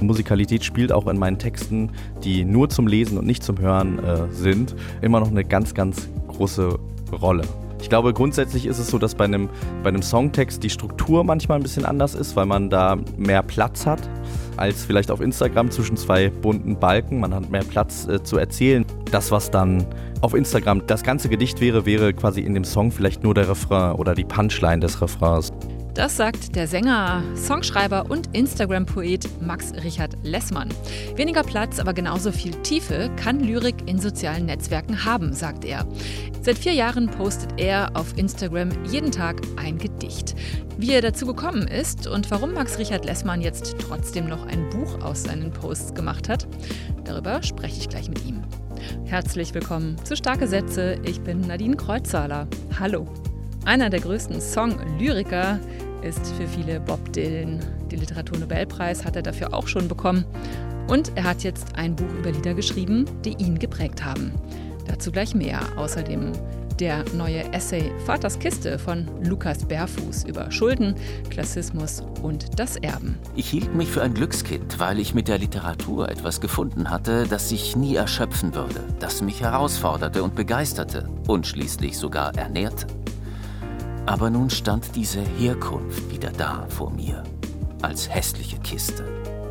Musikalität spielt auch in meinen Texten, die nur zum Lesen und nicht zum Hören äh, sind, immer noch eine ganz, ganz große Rolle. Ich glaube, grundsätzlich ist es so, dass bei einem, bei einem Songtext die Struktur manchmal ein bisschen anders ist, weil man da mehr Platz hat als vielleicht auf Instagram zwischen zwei bunten Balken. Man hat mehr Platz äh, zu erzählen. Das, was dann auf Instagram das ganze Gedicht wäre, wäre quasi in dem Song vielleicht nur der Refrain oder die Punchline des Refrains. Das sagt der Sänger, Songschreiber und Instagram-Poet Max Richard Lessmann. Weniger Platz, aber genauso viel Tiefe kann Lyrik in sozialen Netzwerken haben, sagt er. Seit vier Jahren postet er auf Instagram jeden Tag ein Gedicht. Wie er dazu gekommen ist und warum Max Richard Lessmann jetzt trotzdem noch ein Buch aus seinen Posts gemacht hat, darüber spreche ich gleich mit ihm. Herzlich willkommen zu Starke Sätze. Ich bin Nadine Kreuzzahler. Hallo. Einer der größten Song-Lyriker ist für viele Bob Dylan. Den Literaturnobelpreis hat er dafür auch schon bekommen. Und er hat jetzt ein Buch über Lieder geschrieben, die ihn geprägt haben. Dazu gleich mehr. Außerdem der neue Essay Vaters Kiste von Lukas Bärfuß über Schulden, Klassismus und das Erben. Ich hielt mich für ein Glückskind, weil ich mit der Literatur etwas gefunden hatte, das sich nie erschöpfen würde, das mich herausforderte und begeisterte und schließlich sogar ernährte. Aber nun stand diese Herkunft wieder da vor mir, als hässliche Kiste,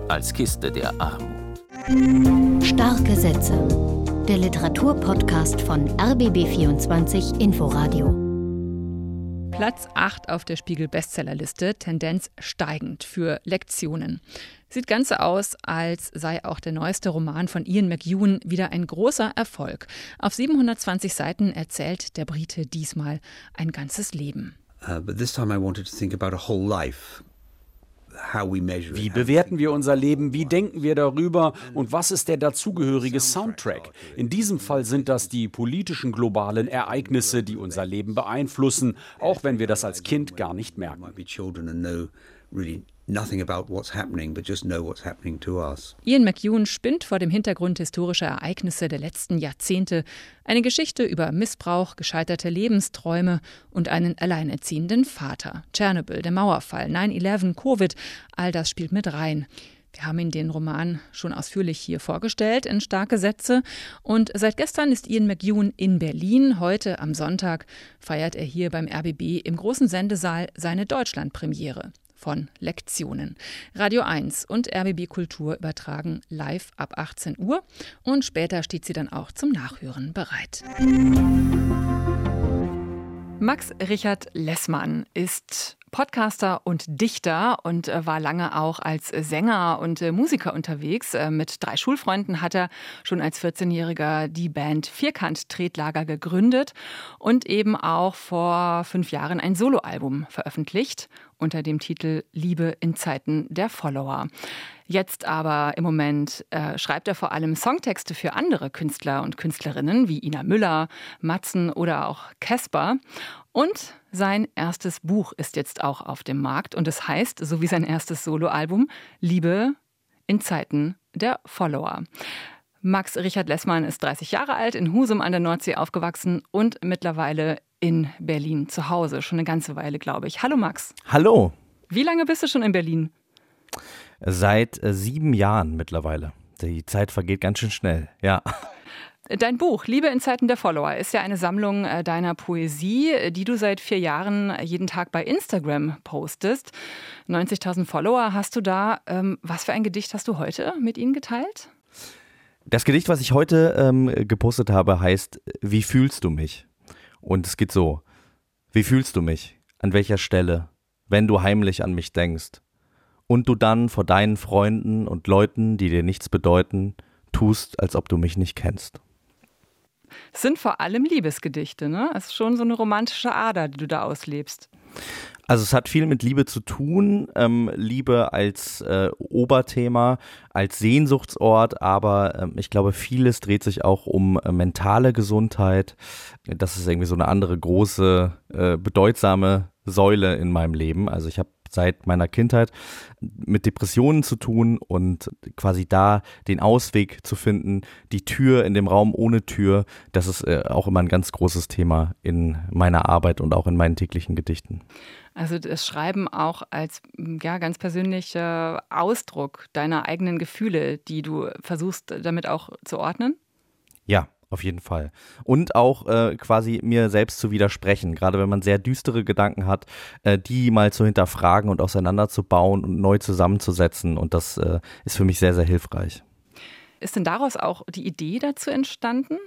als Kiste der Armut. Starke Sätze. Der Literaturpodcast von RBB24 Inforadio. Platz 8 auf der Spiegel Bestsellerliste, Tendenz steigend für Lektionen. Sieht ganz aus, als sei auch der neueste Roman von Ian McEwan wieder ein großer Erfolg. Auf 720 Seiten erzählt der Brite diesmal ein ganzes Leben. Uh, but this time I wanted to think about a whole life. Wie bewerten wir unser Leben? Wie denken wir darüber? Und was ist der dazugehörige Soundtrack? In diesem Fall sind das die politischen globalen Ereignisse, die unser Leben beeinflussen, auch wenn wir das als Kind gar nicht merken nothing about what's happening, but just know what's happening to us. Ian McEwan spinnt vor dem Hintergrund historischer Ereignisse der letzten Jahrzehnte eine Geschichte über Missbrauch, gescheiterte Lebensträume und einen alleinerziehenden Vater. Tschernobyl, der Mauerfall, 9-11, Covid, all das spielt mit rein. Wir haben Ihnen den Roman schon ausführlich hier vorgestellt in starke Sätze. Und seit gestern ist Ian McEwan in Berlin. Heute am Sonntag feiert er hier beim RBB im großen Sendesaal seine Deutschlandpremiere von Lektionen. Radio 1 und RBB Kultur übertragen live ab 18 Uhr und später steht sie dann auch zum Nachhören bereit. Max Richard Lessmann ist Podcaster und Dichter und äh, war lange auch als Sänger und äh, Musiker unterwegs. Äh, mit drei Schulfreunden hat er schon als 14-Jähriger die Band Vierkant Tretlager gegründet und eben auch vor fünf Jahren ein Soloalbum veröffentlicht unter dem Titel Liebe in Zeiten der Follower. Jetzt aber im Moment äh, schreibt er vor allem Songtexte für andere Künstler und Künstlerinnen wie Ina Müller, Matzen oder auch Casper. Und sein erstes Buch ist jetzt auch auf dem Markt und es heißt, so wie sein erstes Soloalbum, Liebe in Zeiten der Follower. Max Richard Lessmann ist 30 Jahre alt, in Husum an der Nordsee aufgewachsen und mittlerweile in Berlin zu Hause. Schon eine ganze Weile, glaube ich. Hallo Max. Hallo. Wie lange bist du schon in Berlin? Seit äh, sieben Jahren mittlerweile. Die Zeit vergeht ganz schön schnell, ja. Dein Buch Liebe in Zeiten der Follower ist ja eine Sammlung äh, deiner Poesie, die du seit vier Jahren jeden Tag bei Instagram postest. 90.000 Follower hast du da. Ähm, was für ein Gedicht hast du heute mit ihnen geteilt? Das Gedicht, was ich heute ähm, gepostet habe, heißt Wie fühlst du mich? Und es geht so. Wie fühlst du mich? An welcher Stelle? Wenn du heimlich an mich denkst. Und du dann vor deinen Freunden und Leuten, die dir nichts bedeuten, tust, als ob du mich nicht kennst. Es sind vor allem Liebesgedichte, ne? Es ist schon so eine romantische Ader, die du da auslebst. Also es hat viel mit Liebe zu tun, ähm, Liebe als äh, Oberthema, als Sehnsuchtsort, aber ähm, ich glaube, vieles dreht sich auch um äh, mentale Gesundheit. Das ist irgendwie so eine andere große, äh, bedeutsame Säule in meinem Leben. Also ich habe seit meiner Kindheit mit Depressionen zu tun und quasi da den Ausweg zu finden, die Tür in dem Raum ohne Tür, das ist äh, auch immer ein ganz großes Thema in meiner Arbeit und auch in meinen täglichen Gedichten. Also das Schreiben auch als ja, ganz persönlicher Ausdruck deiner eigenen Gefühle, die du versuchst damit auch zu ordnen? Ja, auf jeden Fall. Und auch äh, quasi mir selbst zu widersprechen, gerade wenn man sehr düstere Gedanken hat, äh, die mal zu hinterfragen und auseinanderzubauen und neu zusammenzusetzen. Und das äh, ist für mich sehr, sehr hilfreich. Ist denn daraus auch die Idee dazu entstanden?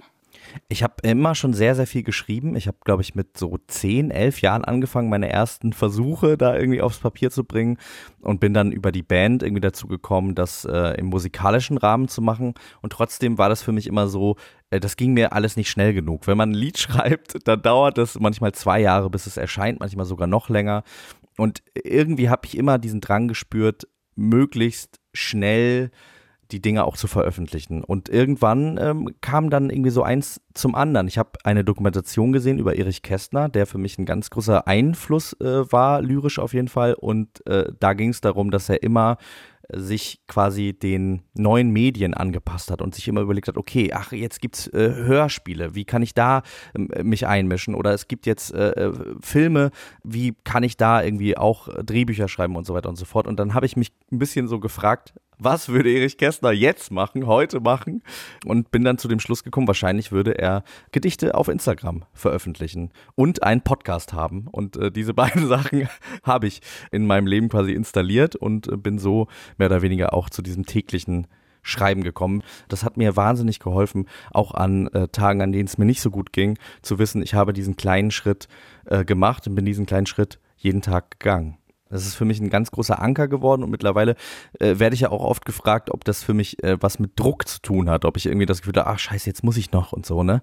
Ich habe immer schon sehr, sehr viel geschrieben. Ich habe, glaube ich, mit so 10, 11 Jahren angefangen, meine ersten Versuche da irgendwie aufs Papier zu bringen und bin dann über die Band irgendwie dazu gekommen, das äh, im musikalischen Rahmen zu machen. Und trotzdem war das für mich immer so, äh, das ging mir alles nicht schnell genug. Wenn man ein Lied schreibt, dann dauert das manchmal zwei Jahre, bis es erscheint, manchmal sogar noch länger. Und irgendwie habe ich immer diesen Drang gespürt, möglichst schnell die Dinge auch zu veröffentlichen. Und irgendwann ähm, kam dann irgendwie so eins zum anderen. Ich habe eine Dokumentation gesehen über Erich Kästner, der für mich ein ganz großer Einfluss äh, war, lyrisch auf jeden Fall. Und äh, da ging es darum, dass er immer sich quasi den neuen Medien angepasst hat und sich immer überlegt hat, okay, ach, jetzt gibt's äh, Hörspiele, wie kann ich da äh, mich einmischen? Oder es gibt jetzt äh, äh, Filme, wie kann ich da irgendwie auch Drehbücher schreiben und so weiter und so fort. Und dann habe ich mich ein bisschen so gefragt, was würde Erich Kästner jetzt machen, heute machen? Und bin dann zu dem Schluss gekommen, wahrscheinlich würde er Gedichte auf Instagram veröffentlichen und einen Podcast haben. Und äh, diese beiden Sachen habe ich in meinem Leben quasi installiert und äh, bin so mehr oder weniger auch zu diesem täglichen Schreiben gekommen. Das hat mir wahnsinnig geholfen, auch an äh, Tagen, an denen es mir nicht so gut ging, zu wissen, ich habe diesen kleinen Schritt äh, gemacht und bin diesen kleinen Schritt jeden Tag gegangen. Das ist für mich ein ganz großer Anker geworden und mittlerweile äh, werde ich ja auch oft gefragt, ob das für mich äh, was mit Druck zu tun hat, ob ich irgendwie das Gefühl habe, ach scheiße, jetzt muss ich noch und so, ne?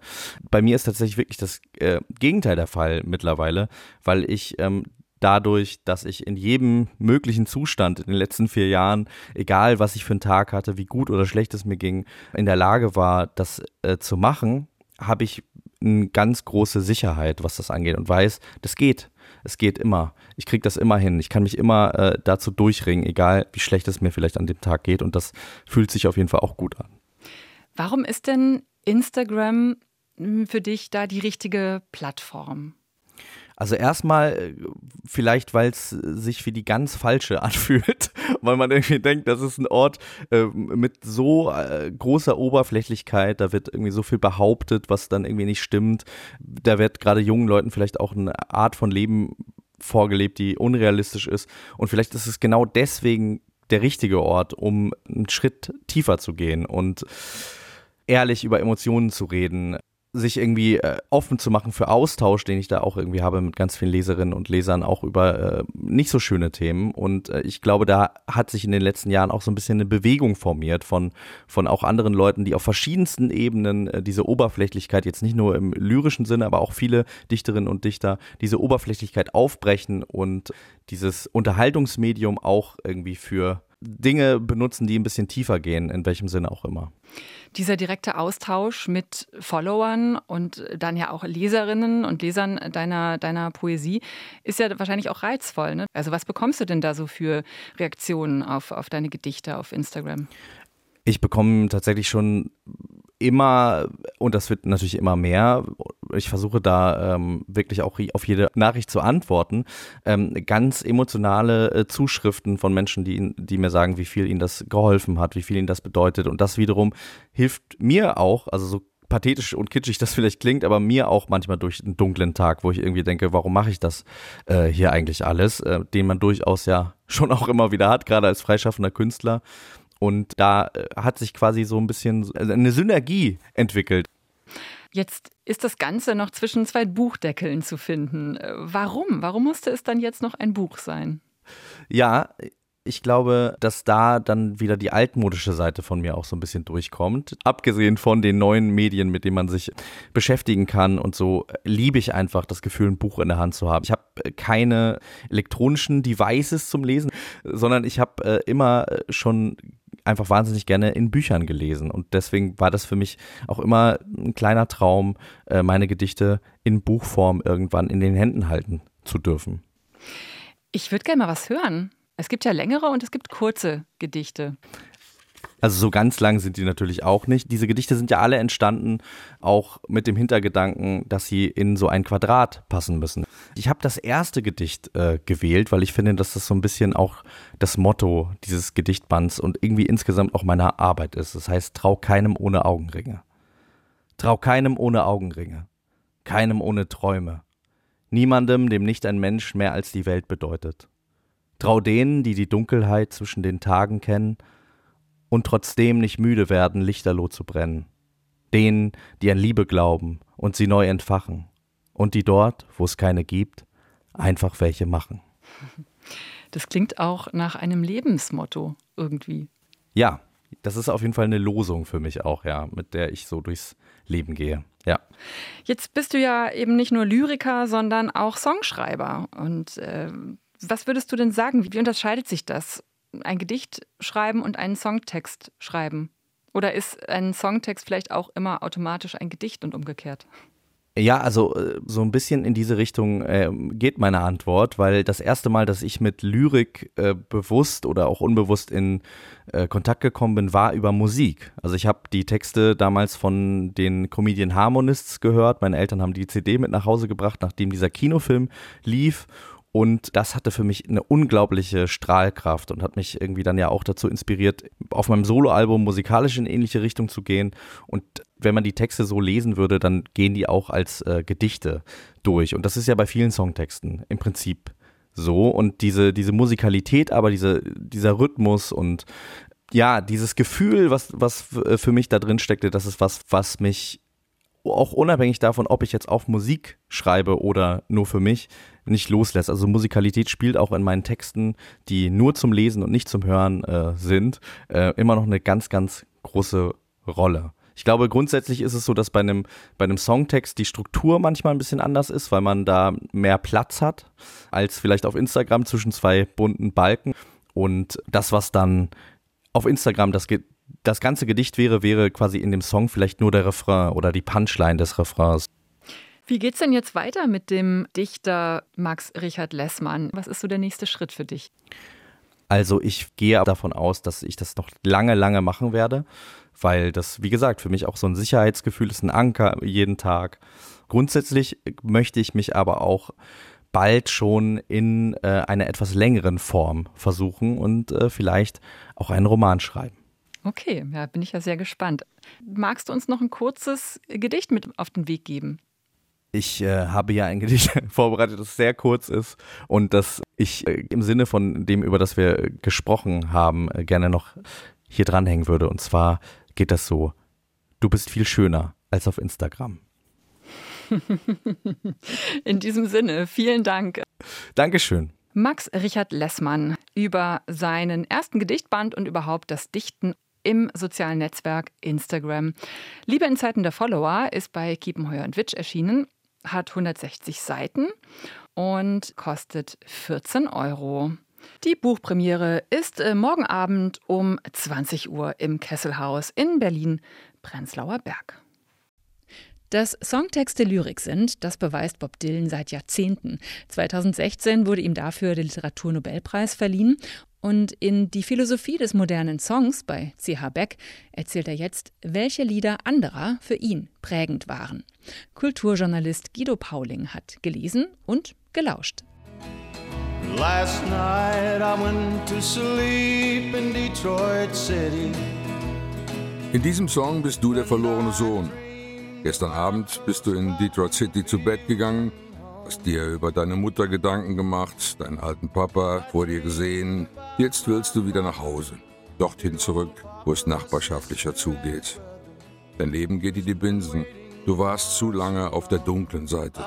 Bei mir ist tatsächlich wirklich das äh, Gegenteil der Fall mittlerweile, weil ich ähm, dadurch, dass ich in jedem möglichen Zustand in den letzten vier Jahren, egal was ich für einen Tag hatte, wie gut oder schlecht es mir ging, in der Lage war, das äh, zu machen, habe ich eine ganz große Sicherheit, was das angeht und weiß, das geht es geht immer. Ich kriege das immer hin. Ich kann mich immer äh, dazu durchringen, egal wie schlecht es mir vielleicht an dem Tag geht. Und das fühlt sich auf jeden Fall auch gut an. Warum ist denn Instagram hm, für dich da die richtige Plattform? Also erstmal äh, vielleicht, weil es sich wie die ganz falsche anfühlt, weil man irgendwie denkt, das ist ein Ort äh, mit so äh, großer Oberflächlichkeit, da wird irgendwie so viel behauptet, was dann irgendwie nicht stimmt. Da wird gerade jungen Leuten vielleicht auch eine Art von Leben vorgelebt, die unrealistisch ist. Und vielleicht ist es genau deswegen der richtige Ort, um einen Schritt tiefer zu gehen und ehrlich über Emotionen zu reden, sich irgendwie äh, offen zu machen für Austausch, den ich da auch irgendwie habe mit ganz vielen Leserinnen und Lesern, auch über äh, nicht so schöne Themen. Und äh, ich glaube, da hat sich in den letzten Jahren auch so ein bisschen eine Bewegung formiert von, von auch anderen Leuten, die auf verschiedensten Ebenen äh, diese Oberflächlichkeit, jetzt nicht nur im lyrischen Sinne, aber auch viele Dichterinnen und Dichter, diese Oberflächlichkeit aufbrechen und dieses Unterhaltungsmedium auch irgendwie für Dinge benutzen, die ein bisschen tiefer gehen, in welchem Sinne auch immer dieser direkte Austausch mit Followern und dann ja auch Leserinnen und Lesern deiner, deiner Poesie ist ja wahrscheinlich auch reizvoll. Ne? Also was bekommst du denn da so für Reaktionen auf, auf deine Gedichte auf Instagram? Ich bekomme tatsächlich schon immer, und das wird natürlich immer mehr, ich versuche da ähm, wirklich auch auf jede Nachricht zu antworten, ähm, ganz emotionale äh, Zuschriften von Menschen, die, die mir sagen, wie viel ihnen das geholfen hat, wie viel ihnen das bedeutet. Und das wiederum hilft mir auch, also so pathetisch und kitschig das vielleicht klingt, aber mir auch manchmal durch einen dunklen Tag, wo ich irgendwie denke, warum mache ich das äh, hier eigentlich alles, äh, den man durchaus ja schon auch immer wieder hat, gerade als freischaffender Künstler. Und da äh, hat sich quasi so ein bisschen also eine Synergie entwickelt. Jetzt ist das Ganze noch zwischen zwei Buchdeckeln zu finden. Äh, warum? Warum musste es dann jetzt noch ein Buch sein? Ja, ich glaube, dass da dann wieder die altmodische Seite von mir auch so ein bisschen durchkommt. Abgesehen von den neuen Medien, mit denen man sich beschäftigen kann und so, liebe ich einfach das Gefühl, ein Buch in der Hand zu haben. Ich habe keine elektronischen Devices zum Lesen, sondern ich habe äh, immer schon einfach wahnsinnig gerne in Büchern gelesen. Und deswegen war das für mich auch immer ein kleiner Traum, äh, meine Gedichte in Buchform irgendwann in den Händen halten zu dürfen. Ich würde gerne mal was hören. Es gibt ja längere und es gibt kurze Gedichte. Also so ganz lang sind die natürlich auch nicht. Diese Gedichte sind ja alle entstanden, auch mit dem Hintergedanken, dass sie in so ein Quadrat passen müssen. Ich habe das erste Gedicht äh, gewählt, weil ich finde, dass das so ein bisschen auch das Motto dieses Gedichtbands und irgendwie insgesamt auch meiner Arbeit ist. Das heißt, trau keinem ohne Augenringe. Trau keinem ohne Augenringe. Keinem ohne Träume. Niemandem, dem nicht ein Mensch mehr als die Welt bedeutet. Trau denen, die die Dunkelheit zwischen den Tagen kennen und trotzdem nicht müde werden, lichterloh zu brennen. Denen, die an Liebe glauben und sie neu entfachen. Und die dort, wo es keine gibt, einfach welche machen. Das klingt auch nach einem Lebensmotto irgendwie. Ja, das ist auf jeden Fall eine Losung für mich auch, ja, mit der ich so durchs Leben gehe. Ja. Jetzt bist du ja eben nicht nur Lyriker, sondern auch Songschreiber. Und äh, was würdest du denn sagen? Wie unterscheidet sich das? Ein Gedicht schreiben und einen Songtext schreiben? Oder ist ein Songtext vielleicht auch immer automatisch ein Gedicht und umgekehrt? Ja, also äh, so ein bisschen in diese Richtung äh, geht meine Antwort, weil das erste Mal, dass ich mit Lyrik äh, bewusst oder auch unbewusst in äh, Kontakt gekommen bin, war über Musik. Also ich habe die Texte damals von den Comedian Harmonists gehört. Meine Eltern haben die CD mit nach Hause gebracht, nachdem dieser Kinofilm lief. Und das hatte für mich eine unglaubliche Strahlkraft und hat mich irgendwie dann ja auch dazu inspiriert, auf meinem Soloalbum musikalisch in ähnliche Richtung zu gehen. Und wenn man die Texte so lesen würde, dann gehen die auch als äh, Gedichte durch. Und das ist ja bei vielen Songtexten im Prinzip so. Und diese, diese Musikalität, aber diese, dieser Rhythmus und ja, dieses Gefühl, was, was für mich da drin steckte, das ist was, was mich auch unabhängig davon, ob ich jetzt auf Musik schreibe oder nur für mich, nicht loslässt. Also Musikalität spielt auch in meinen Texten, die nur zum Lesen und nicht zum Hören äh, sind, äh, immer noch eine ganz, ganz große Rolle. Ich glaube, grundsätzlich ist es so, dass bei einem, bei einem Songtext die Struktur manchmal ein bisschen anders ist, weil man da mehr Platz hat als vielleicht auf Instagram zwischen zwei bunten Balken. Und das, was dann auf Instagram das, das ganze Gedicht wäre, wäre quasi in dem Song vielleicht nur der Refrain oder die Punchline des Refrains. Wie geht's denn jetzt weiter mit dem Dichter Max Richard Lessmann? Was ist so der nächste Schritt für dich? Also ich gehe davon aus, dass ich das noch lange, lange machen werde, weil das, wie gesagt, für mich auch so ein Sicherheitsgefühl ist, ein Anker jeden Tag. Grundsätzlich möchte ich mich aber auch bald schon in äh, einer etwas längeren Form versuchen und äh, vielleicht auch einen Roman schreiben. Okay, ja, bin ich ja sehr gespannt. Magst du uns noch ein kurzes Gedicht mit auf den Weg geben? Ich äh, habe ja ein Gedicht vorbereitet, das sehr kurz ist und das ich äh, im Sinne von dem, über das wir gesprochen haben, äh, gerne noch hier dranhängen würde. Und zwar geht das so: Du bist viel schöner als auf Instagram. In diesem Sinne, vielen Dank. Dankeschön. Max Richard Lessmann über seinen ersten Gedichtband und überhaupt das Dichten im sozialen Netzwerk Instagram. Liebe in Zeiten der Follower ist bei Kiepenheuer und Witsch erschienen, hat 160 Seiten und kostet 14 Euro. Die Buchpremiere ist äh, morgen Abend um 20 Uhr im Kesselhaus in Berlin-Prenzlauer Berg. Dass Songtexte Lyrik sind, das beweist Bob Dylan seit Jahrzehnten. 2016 wurde ihm dafür der Literaturnobelpreis verliehen und in Die Philosophie des modernen Songs bei CH Beck erzählt er jetzt, welche Lieder anderer für ihn prägend waren. Kulturjournalist Guido Pauling hat gelesen und gelauscht. Last night I went to sleep in Detroit City. In diesem Song bist du der verlorene Sohn. Gestern Abend bist du in Detroit City zu Bett gegangen Hast dir über deine Mutter Gedanken gemacht, deinen alten Papa vor dir gesehen. Jetzt willst du wieder nach Hause. Dorthin zurück, wo es nachbarschaftlicher zugeht. Dein Leben geht in die Binsen. Du warst zu lange auf der dunklen Seite.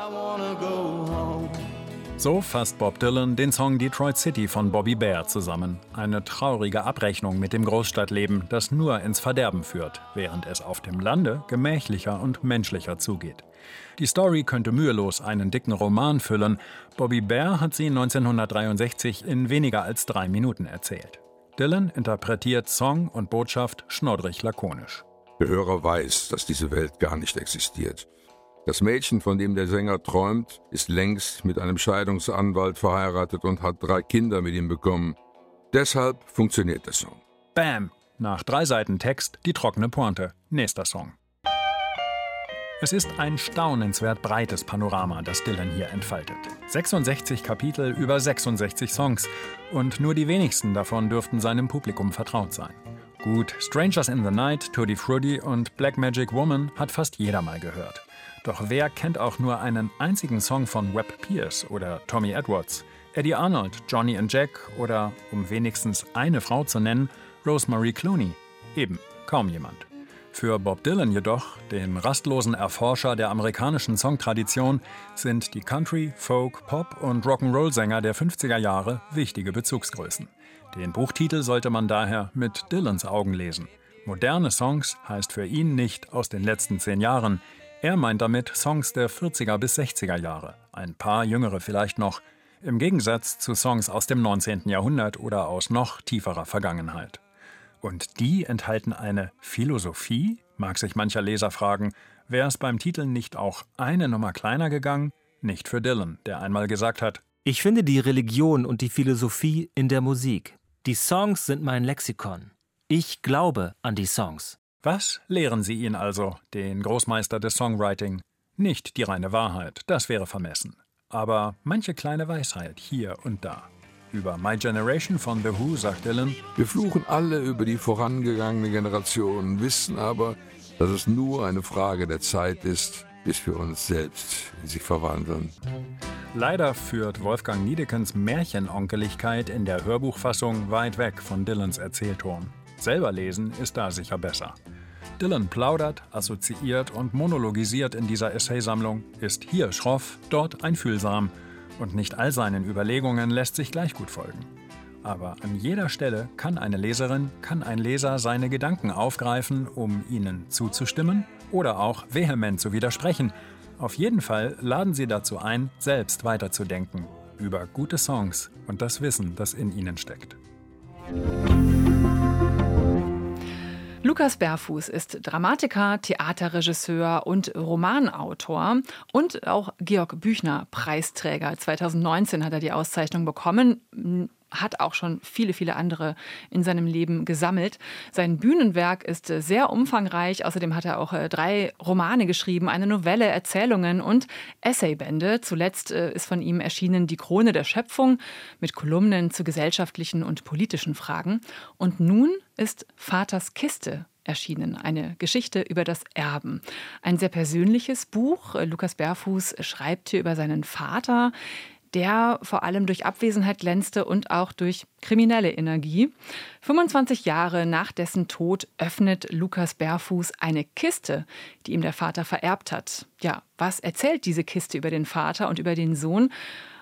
So fasst Bob Dylan den Song Detroit City von Bobby Bear zusammen. Eine traurige Abrechnung mit dem Großstadtleben, das nur ins Verderben führt, während es auf dem Lande gemächlicher und menschlicher zugeht. Die Story könnte mühelos einen dicken Roman füllen. Bobby Bear hat sie 1963 in weniger als drei Minuten erzählt. Dylan interpretiert Song und Botschaft schnoddrig lakonisch. Der Hörer weiß, dass diese Welt gar nicht existiert. Das Mädchen, von dem der Sänger träumt, ist längst mit einem Scheidungsanwalt verheiratet und hat drei Kinder mit ihm bekommen. Deshalb funktioniert der Song. Bam! Nach drei Seiten Text die trockene Pointe. Nächster Song. Es ist ein staunenswert breites Panorama, das Dylan hier entfaltet. 66 Kapitel über 66 Songs und nur die wenigsten davon dürften seinem Publikum vertraut sein. Gut, Strangers in the Night, Tutti Frutti und Black Magic Woman hat fast jeder mal gehört. Doch wer kennt auch nur einen einzigen Song von Webb Pierce oder Tommy Edwards, Eddie Arnold, Johnny and Jack oder, um wenigstens eine Frau zu nennen, Rosemary Clooney? Eben, kaum jemand. Für Bob Dylan jedoch, dem rastlosen Erforscher der amerikanischen Songtradition, sind die Country, Folk, Pop und Rock'n'Roll-Sänger der 50er Jahre wichtige Bezugsgrößen. Den Buchtitel sollte man daher mit Dylans Augen lesen. Moderne Songs heißt für ihn nicht aus den letzten zehn Jahren. Er meint damit Songs der 40er bis 60er Jahre, ein paar jüngere vielleicht noch, im Gegensatz zu Songs aus dem 19. Jahrhundert oder aus noch tieferer Vergangenheit. Und die enthalten eine Philosophie? Mag sich mancher Leser fragen, wäre es beim Titel nicht auch eine Nummer kleiner gegangen? Nicht für Dylan, der einmal gesagt hat, ich finde die Religion und die Philosophie in der Musik. Die Songs sind mein Lexikon. Ich glaube an die Songs. Was lehren Sie ihn also, den Großmeister des Songwriting? Nicht die reine Wahrheit, das wäre vermessen. Aber manche kleine Weisheit hier und da. Über My Generation von The Who sagt Dylan, wir fluchen alle über die vorangegangene Generation, wissen aber, dass es nur eine Frage der Zeit ist, bis wir uns selbst in sie verwandeln. Leider führt Wolfgang Niedekens Märchenonkeligkeit in der Hörbuchfassung weit weg von Dylans Erzählton. Selber lesen ist da sicher besser. Dylan plaudert, assoziiert und monologisiert in dieser Essaysammlung, ist hier schroff, dort einfühlsam und nicht all seinen Überlegungen lässt sich gleich gut folgen. Aber an jeder Stelle kann eine Leserin, kann ein Leser seine Gedanken aufgreifen, um ihnen zuzustimmen oder auch vehement zu widersprechen. Auf jeden Fall laden sie dazu ein, selbst weiterzudenken über gute Songs und das Wissen, das in ihnen steckt. Lukas Berfuß ist Dramatiker, Theaterregisseur und Romanautor und auch Georg Büchner Preisträger. 2019 hat er die Auszeichnung bekommen hat auch schon viele, viele andere in seinem Leben gesammelt. Sein Bühnenwerk ist äh, sehr umfangreich. Außerdem hat er auch äh, drei Romane geschrieben, eine Novelle, Erzählungen und Essaybände. Zuletzt äh, ist von ihm erschienen Die Krone der Schöpfung mit Kolumnen zu gesellschaftlichen und politischen Fragen. Und nun ist Vaters Kiste erschienen. Eine Geschichte über das Erben. Ein sehr persönliches Buch. Lukas Berfuß schreibt hier über seinen Vater, der vor allem durch Abwesenheit glänzte und auch durch kriminelle Energie. 25 Jahre nach dessen Tod öffnet Lukas Bärfuß eine Kiste, die ihm der Vater vererbt hat. Ja, was erzählt diese Kiste über den Vater und über den Sohn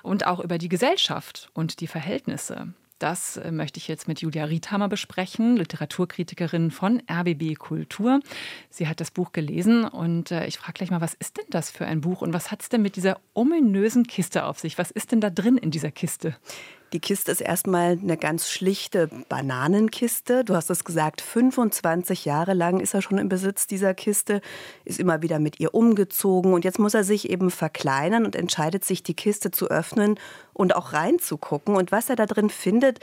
und auch über die Gesellschaft und die Verhältnisse? Das äh, möchte ich jetzt mit Julia Riethammer besprechen, Literaturkritikerin von RBB Kultur. Sie hat das Buch gelesen und äh, ich frage gleich mal, was ist denn das für ein Buch und was hat es denn mit dieser ominösen Kiste auf sich? Was ist denn da drin in dieser Kiste? Die Kiste ist erstmal eine ganz schlichte Bananenkiste. Du hast es gesagt, 25 Jahre lang ist er schon im Besitz dieser Kiste, ist immer wieder mit ihr umgezogen und jetzt muss er sich eben verkleinern und entscheidet sich, die Kiste zu öffnen und auch reinzugucken. Und was er da drin findet,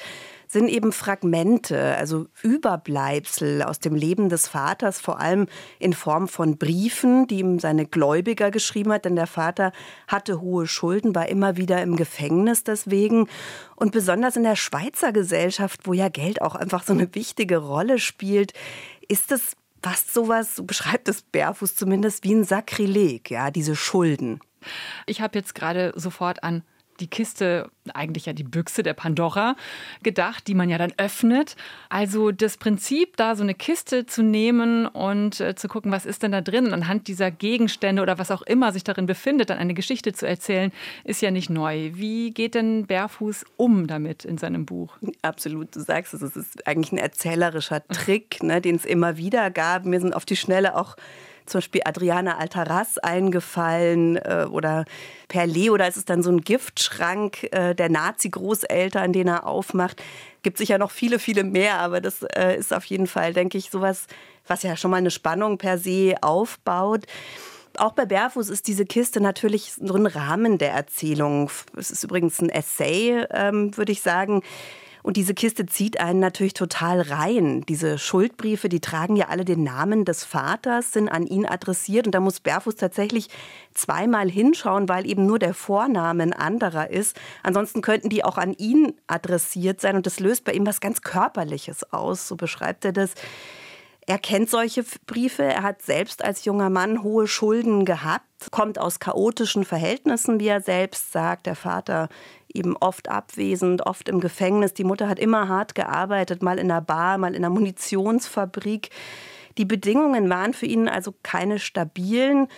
sind eben Fragmente, also Überbleibsel aus dem Leben des Vaters, vor allem in Form von Briefen, die ihm seine Gläubiger geschrieben hat, denn der Vater hatte hohe Schulden, war immer wieder im Gefängnis deswegen. Und besonders in der Schweizer Gesellschaft, wo ja Geld auch einfach so eine wichtige Rolle spielt, ist es fast sowas, so beschreibt es Bärfuß zumindest, wie ein Sakrileg, ja, diese Schulden. Ich habe jetzt gerade sofort an die Kiste, eigentlich ja die Büchse der Pandora, gedacht, die man ja dann öffnet. Also das Prinzip, da so eine Kiste zu nehmen und äh, zu gucken, was ist denn da drin und anhand dieser Gegenstände oder was auch immer sich darin befindet, dann eine Geschichte zu erzählen, ist ja nicht neu. Wie geht denn Bärfuß um damit in seinem Buch? Absolut, du sagst es, es ist eigentlich ein erzählerischer Trick, ne, den es immer wieder gab. Mir sind auf die Schnelle auch zum Beispiel Adriana Altaraz eingefallen äh, oder Per Leo, da ist es dann so ein Giftschrank äh, der Nazi-Großeltern, den er aufmacht. Gibt sicher noch viele, viele mehr, aber das äh, ist auf jeden Fall, denke ich, sowas, was ja schon mal eine Spannung per se aufbaut. Auch bei Berfuß ist diese Kiste natürlich so ein Rahmen der Erzählung. Es ist übrigens ein Essay, ähm, würde ich sagen Und diese Kiste zieht einen natürlich total rein. Diese Schuldbriefe, die tragen ja alle den Namen des Vaters, sind an ihn adressiert. Und da muss Berfuß tatsächlich zweimal hinschauen, weil eben nur der Vorname ein anderer ist. Ansonsten könnten die auch an ihn adressiert sein. Und das löst bei ihm was ganz Körperliches aus. So beschreibt er das. Er kennt solche Briefe. Er hat selbst als junger Mann hohe Schulden gehabt, kommt aus chaotischen Verhältnissen, wie er selbst sagt. Der Vater eben oft abwesend, oft im Gefängnis. Die Mutter hat immer hart gearbeitet, mal in der Bar, mal in der Munitionsfabrik. Die Bedingungen waren für ihn also keine stabilen.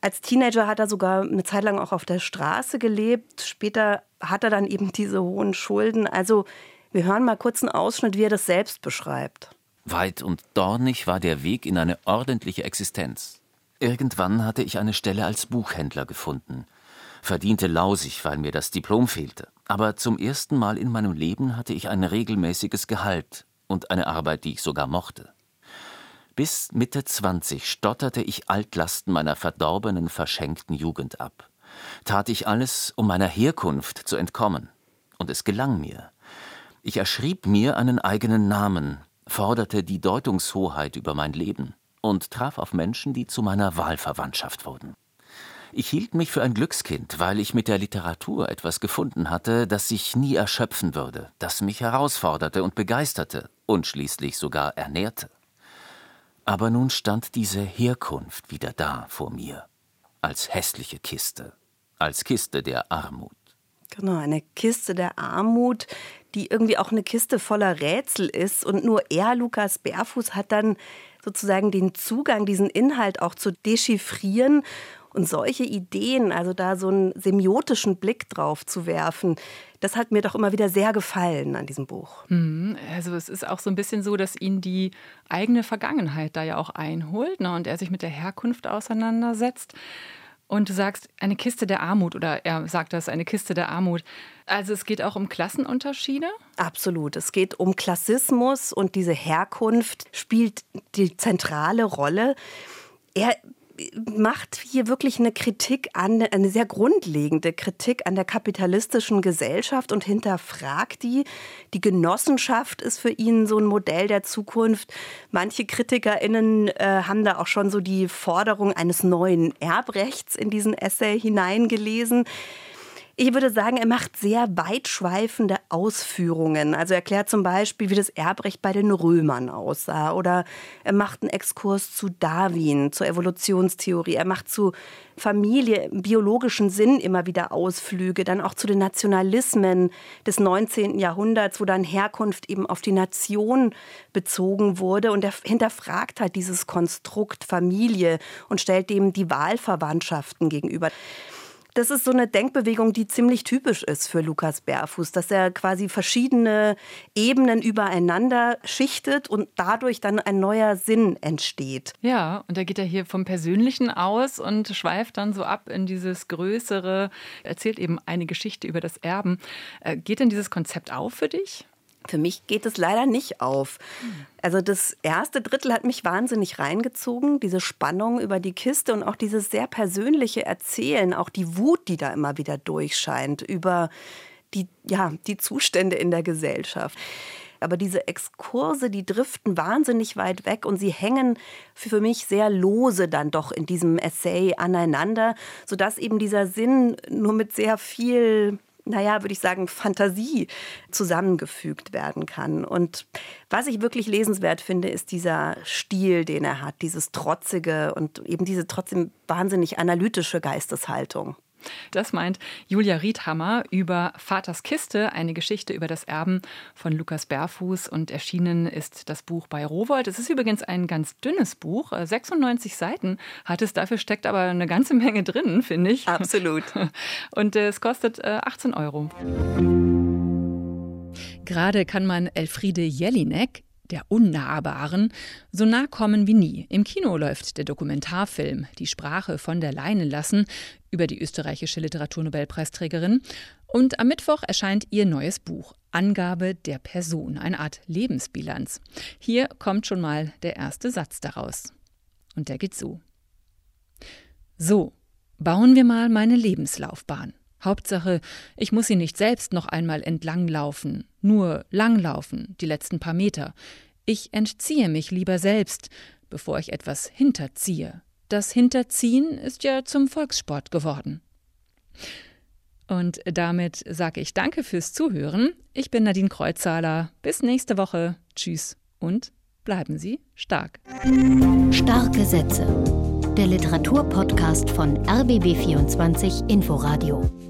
Als Teenager hat er sogar eine Zeit lang auch auf der Straße gelebt. Später hat er dann eben diese hohen Schulden. Also wir hören mal kurz einen Ausschnitt, wie er das selbst beschreibt. Weit und dornig war der Weg in eine ordentliche Existenz. Irgendwann hatte ich eine Stelle als Buchhändler gefunden, verdiente lausig, weil mir das Diplom fehlte. Aber zum ersten Mal in meinem Leben hatte ich ein regelmäßiges Gehalt und eine Arbeit, die ich sogar mochte. Bis Mitte 20 stotterte ich Altlasten meiner verdorbenen, verschenkten Jugend ab. Tat ich alles, um meiner Herkunft zu entkommen. Und es gelang mir. Ich erschrieb mir einen eigenen Namen, forderte die Deutungshoheit über mein Leben und traf auf Menschen, die zu meiner Wahlverwandtschaft wurden. Ich hielt mich für ein Glückskind, weil ich mit der Literatur etwas gefunden hatte, das sich nie erschöpfen würde, das mich herausforderte und begeisterte und schließlich sogar ernährte. Aber nun stand diese Herkunft wieder da vor mir, als hässliche Kiste, als Kiste der Armut. Genau, eine Kiste der Armut, die irgendwie auch eine Kiste voller Rätsel ist. Und nur er, Lukas Bärfuß, hat dann sozusagen den Zugang, diesen Inhalt auch zu dechiffrieren und solche Ideen, also da so einen semiotischen Blick drauf zu werfen, das hat mir doch immer wieder sehr gefallen an diesem Buch. Mhm. Also es ist auch so ein bisschen so, dass ihn die eigene Vergangenheit da ja auch einholt ne, und er sich mit der Herkunft auseinandersetzt. Und du sagst, eine Kiste der Armut oder er sagt das, eine Kiste der Armut. Also es geht auch um Klassenunterschiede? Absolut. Es geht um Klassismus und diese Herkunft spielt die zentrale Rolle. Er macht hier wirklich eine Kritik an, eine sehr grundlegende Kritik an der kapitalistischen Gesellschaft und hinterfragt die. Die Genossenschaft ist für ihn so ein Modell der Zukunft. Manche KritikerInnen äh, haben da auch schon so die Forderung eines neuen Erbrechts in diesen Essay hineingelesen. Ich würde sagen, er macht sehr weitschweifende Ausführungen. Also er erklärt zum Beispiel, wie das Erbrecht bei den Römern aussah. Oder er macht einen Exkurs zu Darwin, zur Evolutionstheorie. Er macht zu Familie im biologischen Sinn immer wieder Ausflüge. Dann auch zu den Nationalismen des 19. Jahrhunderts, wo dann Herkunft eben auf die Nation bezogen wurde. Und er hinterfragt halt dieses Konstrukt Familie und stellt dem die Wahlverwandtschaften gegenüber das ist so eine Denkbewegung, die ziemlich typisch ist für Lukas Bärfuß, dass er quasi verschiedene Ebenen übereinander schichtet und dadurch dann ein neuer Sinn entsteht. Ja, und da geht er hier vom Persönlichen aus und schweift dann so ab in dieses Größere, erzählt eben eine Geschichte über das Erben. Äh, geht denn dieses Konzept auf für dich? Für mich geht es leider nicht auf. Also das erste Drittel hat mich wahnsinnig reingezogen, diese Spannung über die Kiste und auch dieses sehr persönliche Erzählen, auch die Wut, die da immer wieder durchscheint über die, ja, die Zustände in der Gesellschaft. Aber diese Exkurse, die driften wahnsinnig weit weg und sie hängen für mich sehr lose dann doch in diesem Essay aneinander, sodass eben dieser Sinn nur mit sehr viel naja, würde ich sagen, Fantasie zusammengefügt werden kann. Und was ich wirklich lesenswert finde, ist dieser Stil, den er hat, dieses Trotzige und eben diese trotzdem wahnsinnig analytische Geisteshaltung. Das meint Julia Riedhammer über Vaters Kiste, eine Geschichte über das Erben von Lukas Bärfuß. Und erschienen ist das Buch bei Rowold. Es ist übrigens ein ganz dünnes Buch, 96 äh, Seiten hat es. Dafür steckt aber eine ganze Menge drin, finde ich. Absolut. Und äh, es kostet 18 äh, Euro. Gerade kann man Elfriede Jelinek der Unnahbaren, so nah kommen wie nie. Im Kino läuft der Dokumentarfilm Die Sprache von der Leine lassen über die österreichische Literaturnobelpreisträgerin. Und am Mittwoch erscheint ihr neues Buch Angabe der Person, eine Art Lebensbilanz. Hier kommt schon mal der erste Satz daraus. Und der geht so. So, bauen wir mal meine Lebenslaufbahn. Hauptsache, ich muss sie nicht selbst noch einmal entlanglaufen, nur langlaufen, die letzten paar Meter. Ich entziehe mich lieber selbst, bevor ich etwas hinterziehe. Das Hinterziehen ist ja zum Volkssport geworden. Und damit sage ich Danke fürs Zuhören. Ich bin Nadine Kreuzhaler. Bis nächste Woche. Tschüss und bleiben Sie stark. Starke Sätze. Der Literaturpodcast von RBB24 Inforadio.